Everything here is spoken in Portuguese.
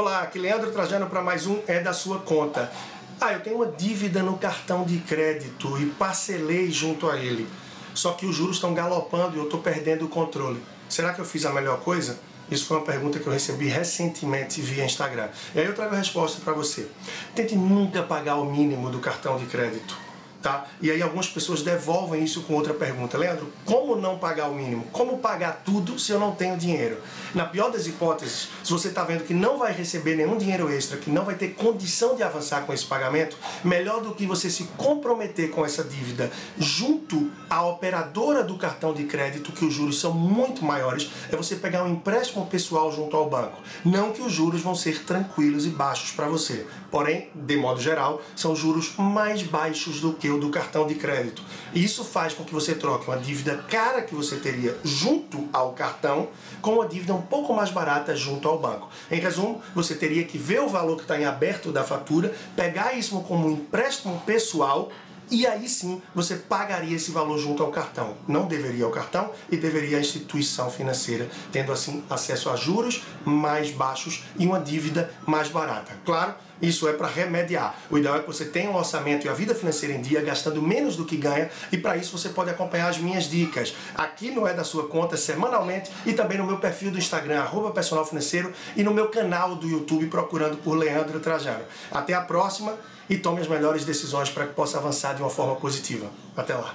Olá, aqui Leandro Trajano para mais um É da Sua Conta. Ah, eu tenho uma dívida no cartão de crédito e parcelei junto a ele. Só que os juros estão galopando e eu estou perdendo o controle. Será que eu fiz a melhor coisa? Isso foi uma pergunta que eu recebi recentemente via Instagram. E aí eu trago a resposta para você. Tente nunca pagar o mínimo do cartão de crédito Tá? E aí algumas pessoas devolvem isso com outra pergunta. Leandro, como não pagar o mínimo? Como pagar tudo se eu não tenho dinheiro? Na pior das hipóteses, se você está vendo que não vai receber nenhum dinheiro extra, que não vai ter condição de avançar com esse pagamento, melhor do que você se comprometer com essa dívida junto à operadora do cartão de crédito, que os juros são muito maiores, é você pegar um empréstimo pessoal junto ao banco. Não que os juros vão ser tranquilos e baixos para você, porém, de modo geral, são juros mais baixos do que do cartão de crédito. Isso faz com que você troque uma dívida cara que você teria junto ao cartão com uma dívida um pouco mais barata junto ao banco. Em resumo, você teria que ver o valor que está em aberto da fatura, pegar isso como um empréstimo pessoal e aí sim você pagaria esse valor junto ao cartão. Não deveria ao cartão e deveria à instituição financeira, tendo assim acesso a juros mais baixos e uma dívida mais barata. Claro, isso é para remediar. O ideal é que você tenha um orçamento e a vida financeira em dia, gastando menos do que ganha, e para isso você pode acompanhar as minhas dicas aqui no É da Sua Conta semanalmente e também no meu perfil do Instagram, arroba personal financeiro, e no meu canal do YouTube procurando por Leandro Trajano. Até a próxima e tome as melhores decisões para que possa avançar de uma forma positiva. Até lá.